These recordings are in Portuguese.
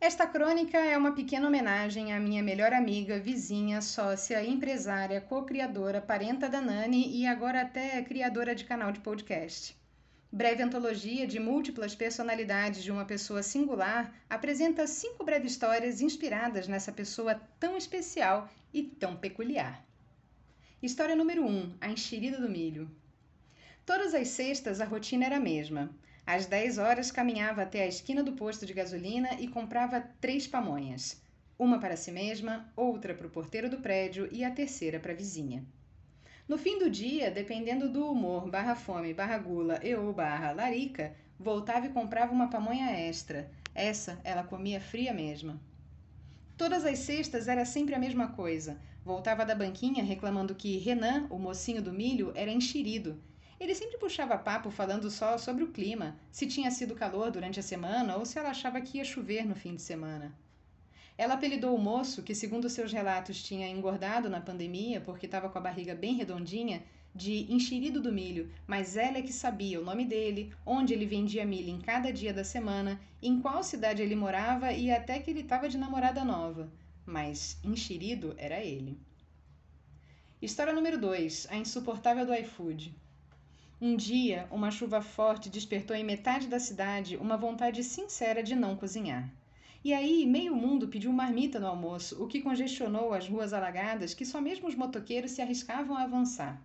Esta crônica é uma pequena homenagem à minha melhor amiga, vizinha, sócia, empresária, co-criadora, parenta da Nani e agora até criadora de canal de podcast. Breve antologia de múltiplas personalidades de uma pessoa singular apresenta cinco breves histórias inspiradas nessa pessoa tão especial e tão peculiar. História número 1: um, A Enxerida do Milho. Todas as sextas a rotina era a mesma. Às 10 horas caminhava até a esquina do posto de gasolina e comprava três pamonhas. Uma para si mesma, outra para o porteiro do prédio e a terceira para a vizinha. No fim do dia, dependendo do humor, barra fome, barra gula e ou barra larica, voltava e comprava uma pamonha extra. Essa ela comia fria mesma. Todas as sextas era sempre a mesma coisa. Voltava da banquinha reclamando que Renan, o mocinho do milho, era enxerido ele sempre puxava papo falando só sobre o clima, se tinha sido calor durante a semana ou se ela achava que ia chover no fim de semana. Ela apelidou o moço, que segundo seus relatos tinha engordado na pandemia porque estava com a barriga bem redondinha, de enxerido do milho, mas ela é que sabia o nome dele, onde ele vendia milho em cada dia da semana, em qual cidade ele morava e até que ele estava de namorada nova. Mas enxerido era ele. História número 2: A insuportável do iFood. Um dia, uma chuva forte despertou em metade da cidade uma vontade sincera de não cozinhar. E aí, meio mundo pediu marmita no almoço, o que congestionou as ruas alagadas que só mesmo os motoqueiros se arriscavam a avançar.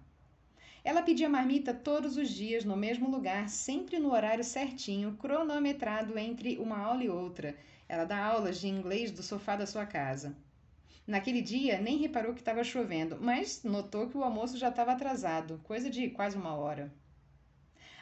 Ela pedia marmita todos os dias no mesmo lugar, sempre no horário certinho, cronometrado entre uma aula e outra. Ela dá aulas de inglês do sofá da sua casa. Naquele dia, nem reparou que estava chovendo, mas notou que o almoço já estava atrasado, coisa de quase uma hora.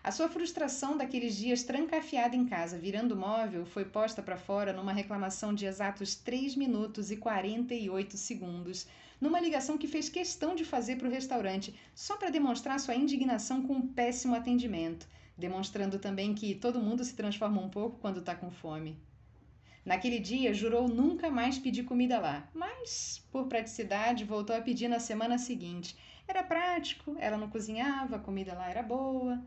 A sua frustração daqueles dias trancafiada em casa, virando móvel, foi posta para fora numa reclamação de exatos 3 minutos e 48 segundos, numa ligação que fez questão de fazer para o restaurante, só para demonstrar sua indignação com o péssimo atendimento, demonstrando também que todo mundo se transforma um pouco quando está com fome. Naquele dia, jurou nunca mais pedir comida lá, mas, por praticidade, voltou a pedir na semana seguinte. Era prático, ela não cozinhava, a comida lá era boa.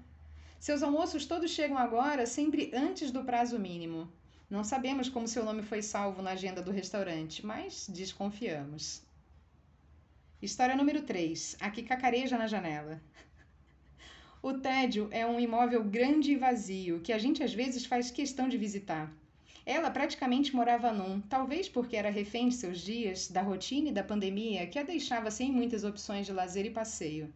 Seus almoços todos chegam agora sempre antes do prazo mínimo. Não sabemos como seu nome foi salvo na agenda do restaurante, mas desconfiamos. História número 3. Aqui cacareja na janela. O tédio é um imóvel grande e vazio que a gente às vezes faz questão de visitar. Ela praticamente morava num, talvez porque era refém de seus dias, da rotina e da pandemia que a deixava sem muitas opções de lazer e passeio.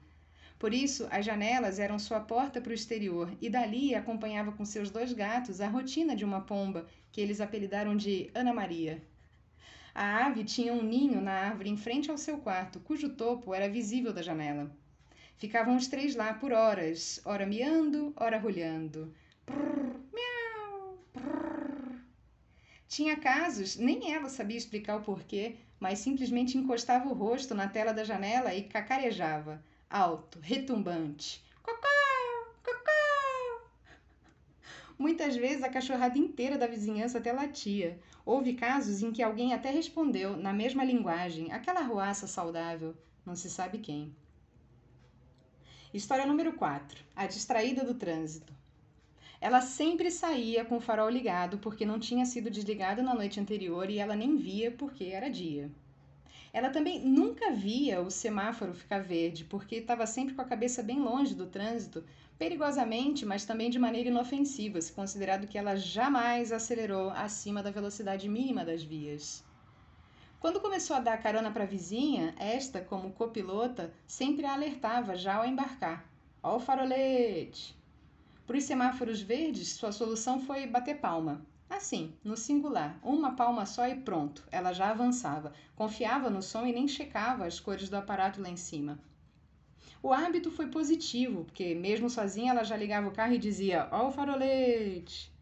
Por isso, as janelas eram sua porta para o exterior e dali acompanhava com seus dois gatos a rotina de uma pomba, que eles apelidaram de Ana Maria. A ave tinha um ninho na árvore em frente ao seu quarto, cujo topo era visível da janela. Ficavam os três lá por horas, ora miando, ora rolhando. Prrr, miau, prrr. Tinha casos, nem ela sabia explicar o porquê, mas simplesmente encostava o rosto na tela da janela e cacarejava alto, retumbante. Cocó! Cocó! Muitas vezes a cachorrada inteira da vizinhança até latia. Houve casos em que alguém até respondeu, na mesma linguagem, aquela ruaça saudável, não se sabe quem. História número 4. A distraída do trânsito. Ela sempre saía com o farol ligado porque não tinha sido desligado na noite anterior e ela nem via porque era dia. Ela também nunca via o semáforo ficar verde, porque estava sempre com a cabeça bem longe do trânsito, perigosamente, mas também de maneira inofensiva, se considerado que ela jamais acelerou acima da velocidade mínima das vias. Quando começou a dar carona para a vizinha, esta, como copilota, sempre a alertava já ao embarcar. Ó o farolete! Para os semáforos verdes, sua solução foi bater palma. Assim, no singular, uma palma só e pronto, ela já avançava, confiava no som e nem checava as cores do aparato lá em cima. O hábito foi positivo, porque mesmo sozinha ela já ligava o carro e dizia: Ó o farolete!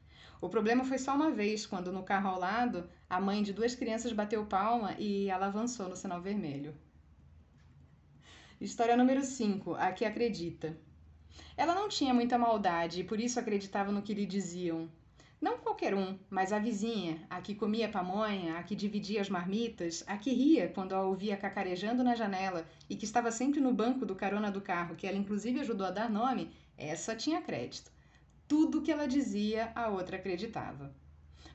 O problema foi só uma vez, quando no carro ao lado, a mãe de duas crianças bateu palma e ela avançou no sinal vermelho. História número 5: A que acredita. Ela não tinha muita maldade e por isso acreditava no que lhe diziam. Não qualquer um, mas a vizinha, a que comia pamonha, a que dividia as marmitas, a que ria quando a ouvia cacarejando na janela e que estava sempre no banco do carona do carro, que ela inclusive ajudou a dar nome, essa tinha crédito. Tudo que ela dizia, a outra acreditava.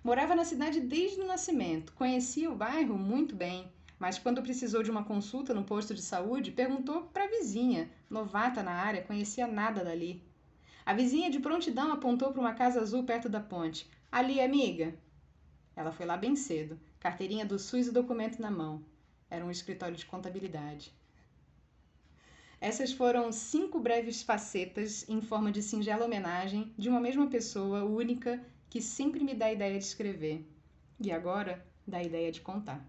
Morava na cidade desde o nascimento, conhecia o bairro muito bem, mas quando precisou de uma consulta no posto de saúde, perguntou para a vizinha, novata na área, conhecia nada dali. A vizinha de prontidão apontou para uma casa azul perto da ponte. Ali, amiga. Ela foi lá bem cedo, carteirinha do SUS e documento na mão. Era um escritório de contabilidade. Essas foram cinco breves facetas em forma de singela homenagem de uma mesma pessoa única que sempre me dá a ideia de escrever e agora dá a ideia de contar.